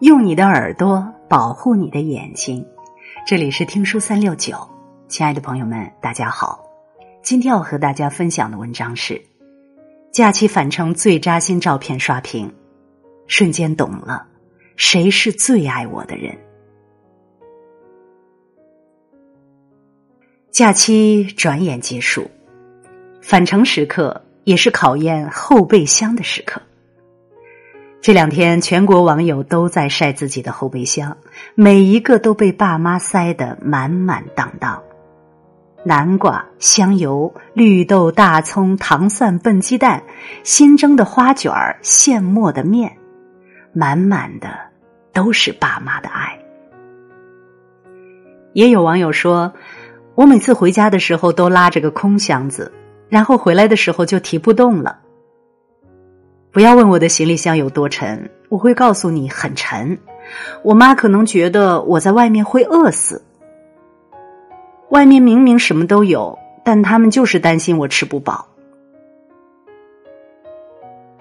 用你的耳朵保护你的眼睛。这里是听书三六九，亲爱的朋友们，大家好。今天要和大家分享的文章是：假期返程最扎心照片刷屏，瞬间懂了谁是最爱我的人。假期转眼结束，返程时刻也是考验后备箱的时刻。这两天，全国网友都在晒自己的后备箱，每一个都被爸妈塞得满满当当。南瓜、香油、绿豆、大葱、糖蒜、笨鸡蛋、新蒸的花卷儿、现磨的面，满满的都是爸妈的爱。也有网友说，我每次回家的时候都拉着个空箱子，然后回来的时候就提不动了。不要问我的行李箱有多沉，我会告诉你很沉。我妈可能觉得我在外面会饿死，外面明明什么都有，但他们就是担心我吃不饱。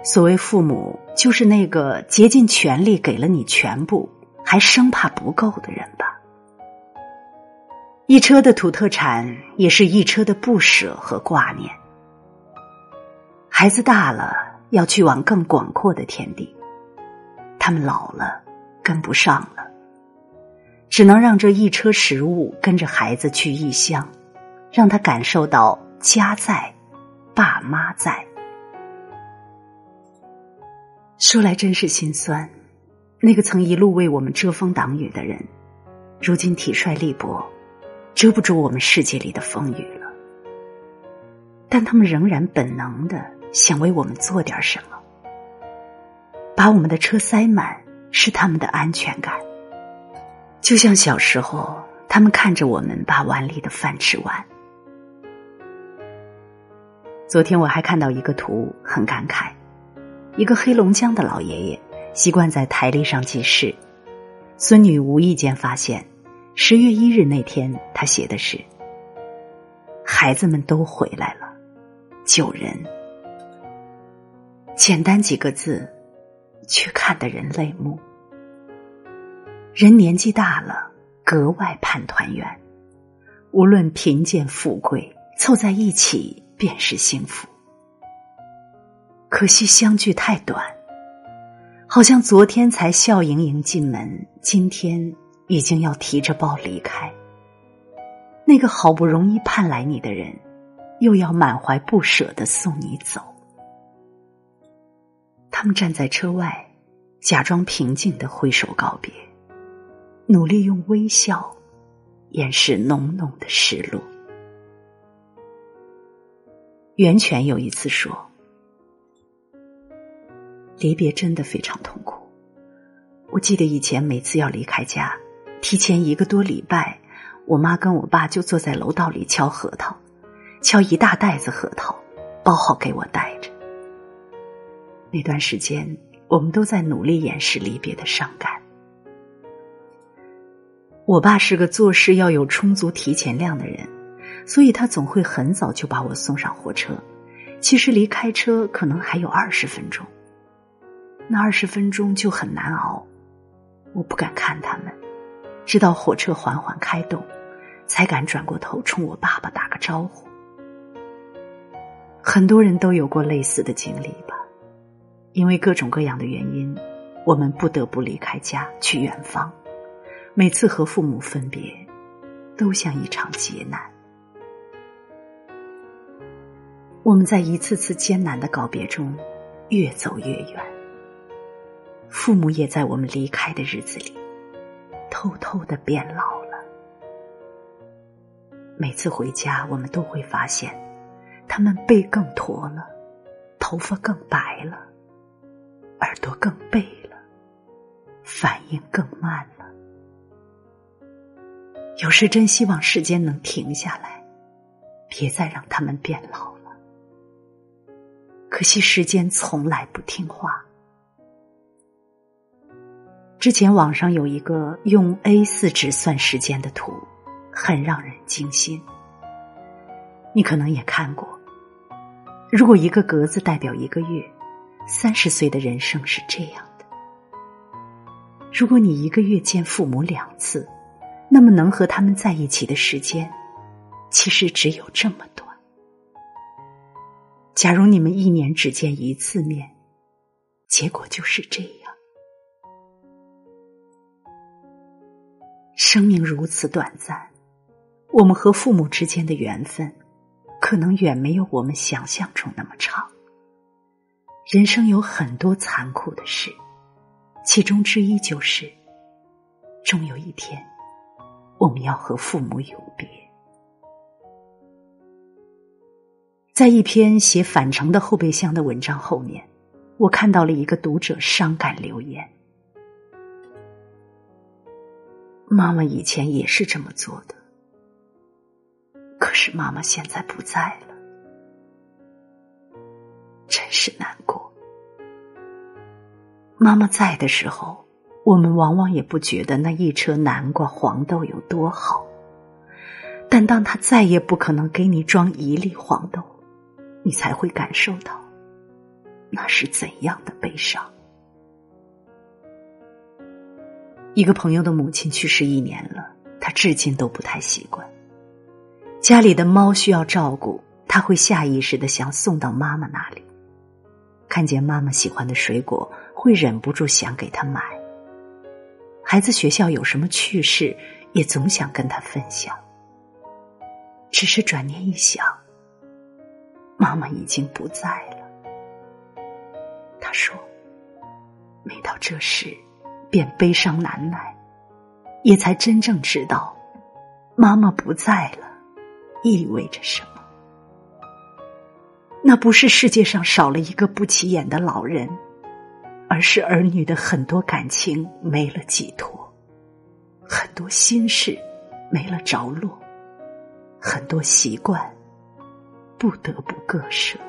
所谓父母，就是那个竭尽全力给了你全部，还生怕不够的人吧。一车的土特产，也是一车的不舍和挂念。孩子大了。要去往更广阔的天地，他们老了，跟不上了，只能让这一车食物跟着孩子去异乡，让他感受到家在，爸妈在。说来真是心酸，那个曾一路为我们遮风挡雨的人，如今体衰力薄，遮不住我们世界里的风雨了。但他们仍然本能的。想为我们做点什么，把我们的车塞满是他们的安全感。就像小时候，他们看着我们把碗里的饭吃完。昨天我还看到一个图，很感慨：一个黑龙江的老爷爷习惯在台历上记事，孙女无意间发现，十月一日那天他写的是：“孩子们都回来了，救人。”简单几个字，却看得人泪目。人年纪大了，格外盼团圆。无论贫贱富贵，凑在一起便是幸福。可惜相聚太短，好像昨天才笑盈盈进门，今天已经要提着包离开。那个好不容易盼来你的人，又要满怀不舍的送你走。他们站在车外，假装平静的挥手告别，努力用微笑掩饰浓浓的失落。袁泉有一次说：“离别真的非常痛苦。我记得以前每次要离开家，提前一个多礼拜，我妈跟我爸就坐在楼道里敲核桃，敲一大袋子核桃，包好给我带着。”那段时间，我们都在努力掩饰离别的伤感。我爸是个做事要有充足提前量的人，所以他总会很早就把我送上火车。其实离开车可能还有二十分钟，那二十分钟就很难熬。我不敢看他们，直到火车缓缓开动，才敢转过头冲我爸爸打个招呼。很多人都有过类似的经历吧。因为各种各样的原因，我们不得不离开家去远方。每次和父母分别，都像一场劫难。我们在一次次艰难的告别中，越走越远。父母也在我们离开的日子里，偷偷的变老了。每次回家，我们都会发现，他们背更驼了，头发更白了。耳朵更背了，反应更慢了。有时真希望时间能停下来，别再让他们变老了。可惜时间从来不听话。之前网上有一个用 A 四纸算时间的图，很让人惊心。你可能也看过，如果一个格子代表一个月。三十岁的人生是这样的：如果你一个月见父母两次，那么能和他们在一起的时间，其实只有这么短。假如你们一年只见一次面，结果就是这样。生命如此短暂，我们和父母之间的缘分，可能远没有我们想象中那么长。人生有很多残酷的事。其中之一就是，终有一天，我们要和父母永别。在一篇写返程的后备箱的文章后面，我看到了一个读者伤感留言：“妈妈以前也是这么做的，可是妈妈现在不在了，真是难过。”妈妈在的时候，我们往往也不觉得那一车南瓜、黄豆有多好。但当他再也不可能给你装一粒黄豆，你才会感受到那是怎样的悲伤。一个朋友的母亲去世一年了，他至今都不太习惯。家里的猫需要照顾，他会下意识的想送到妈妈那里。看见妈妈喜欢的水果。会忍不住想给他买。孩子学校有什么趣事，也总想跟他分享。只是转念一想，妈妈已经不在了。他说：“每到这时，便悲伤难耐，也才真正知道，妈妈不在了，意味着什么。那不是世界上少了一个不起眼的老人。”而是儿女的很多感情没了寄托，很多心事没了着落，很多习惯不得不割舍。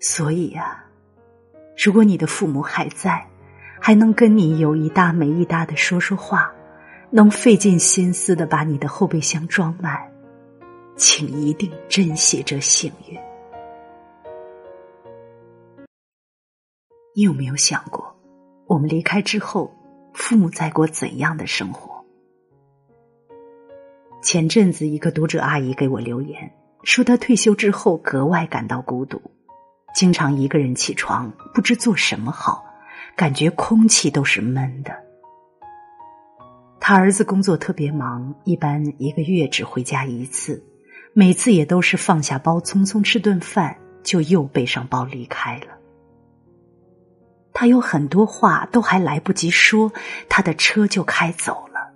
所以呀，如果你的父母还在，还能跟你有一搭没一搭的说说话，能费尽心思的把你的后备箱装满，请一定珍惜这幸运。你有没有想过，我们离开之后，父母在过怎样的生活？前阵子，一个读者阿姨给我留言，说她退休之后格外感到孤独，经常一个人起床，不知做什么好，感觉空气都是闷的。他儿子工作特别忙，一般一个月只回家一次，每次也都是放下包，匆匆吃顿饭，就又背上包离开了。他有很多话都还来不及说，他的车就开走了。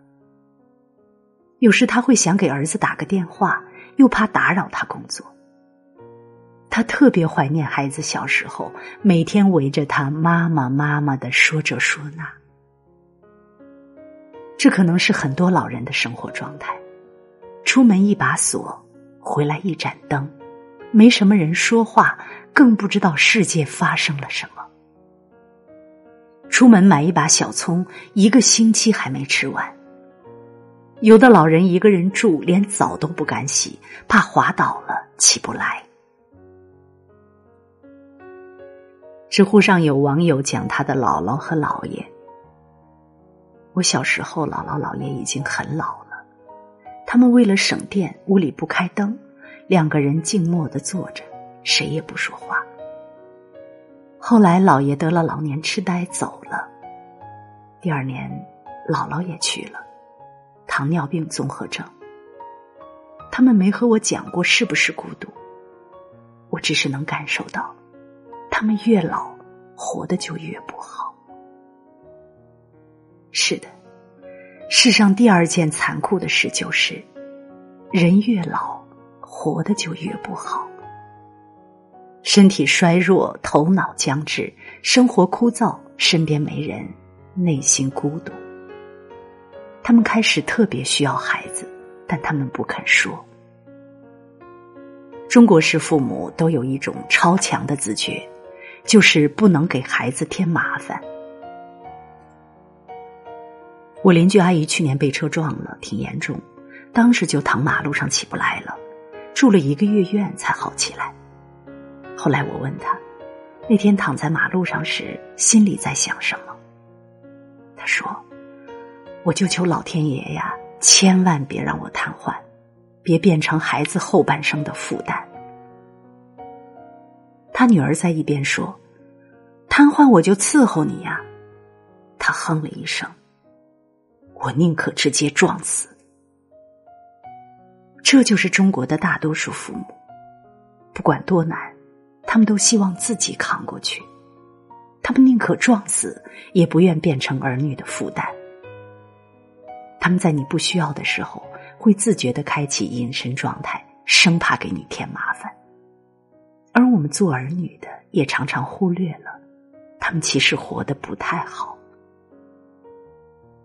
有时他会想给儿子打个电话，又怕打扰他工作。他特别怀念孩子小时候，每天围着他妈妈妈妈的说这说那。这可能是很多老人的生活状态：出门一把锁，回来一盏灯，没什么人说话，更不知道世界发生了什么。出门买一把小葱，一个星期还没吃完。有的老人一个人住，连澡都不敢洗，怕滑倒了起不来。知乎上有网友讲他的姥姥和姥爷。我小时候，姥姥姥爷已经很老了，他们为了省电，屋里不开灯，两个人静默的坐着，谁也不说话。后来，姥爷得了老年痴呆，走了。第二年，姥姥也去了，糖尿病综合症。他们没和我讲过是不是孤独，我只是能感受到，他们越老，活的就越不好。是的，世上第二件残酷的事就是，人越老，活的就越不好。身体衰弱，头脑僵滞，生活枯燥，身边没人，内心孤独。他们开始特别需要孩子，但他们不肯说。中国式父母都有一种超强的自觉，就是不能给孩子添麻烦。我邻居阿姨去年被车撞了，挺严重，当时就躺马路上起不来了，住了一个月院才好起来。后来我问他：“那天躺在马路上时，心里在想什么？他说：“我就求老天爷呀，千万别让我瘫痪，别变成孩子后半生的负担。”他女儿在一边说：“瘫痪我就伺候你呀。”他哼了一声：“我宁可直接撞死。”这就是中国的大多数父母，不管多难，他们都希望自己扛过去。他们宁可撞死，也不愿变成儿女的负担。他们在你不需要的时候，会自觉的开启隐身状态，生怕给你添麻烦。而我们做儿女的，也常常忽略了，他们其实活得不太好。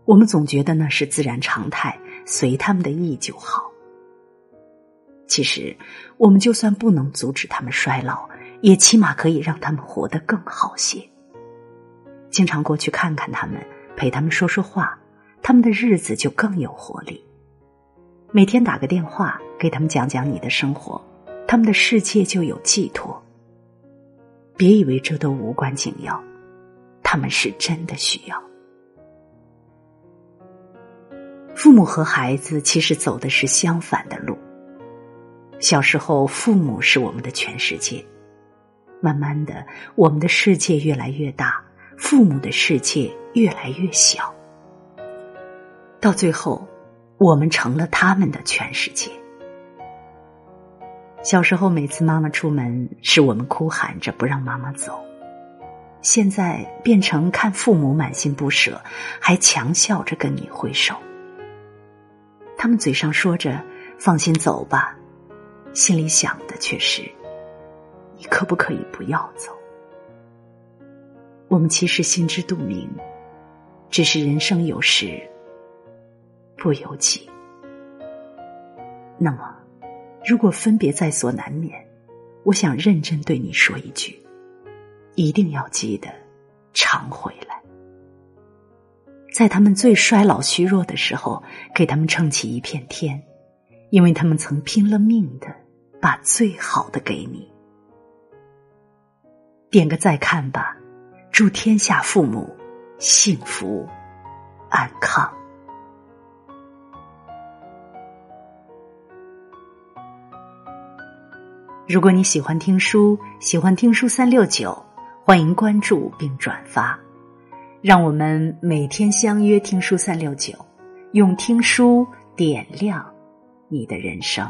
我们总觉得那是自然常态，随他们的意就好。其实，我们就算不能阻止他们衰老，也起码可以让他们活得更好些。经常过去看看他们，陪他们说说话，他们的日子就更有活力。每天打个电话给他们讲讲你的生活，他们的世界就有寄托。别以为这都无关紧要，他们是真的需要。父母和孩子其实走的是相反的路。小时候，父母是我们的全世界。慢慢的，我们的世界越来越大，父母的世界越来越小。到最后，我们成了他们的全世界。小时候，每次妈妈出门，是我们哭喊着不让妈妈走；现在变成看父母满心不舍，还强笑着跟你挥手。他们嘴上说着“放心走吧”。心里想的却是：你可不可以不要走？我们其实心知肚明，只是人生有时不由己。那么，如果分别在所难免，我想认真对你说一句：一定要记得常回来，在他们最衰老虚弱的时候，给他们撑起一片天。因为他们曾拼了命的把最好的给你，点个再看吧，祝天下父母幸福安康。如果你喜欢听书，喜欢听书三六九，欢迎关注并转发，让我们每天相约听书三六九，用听书点亮。你的人生。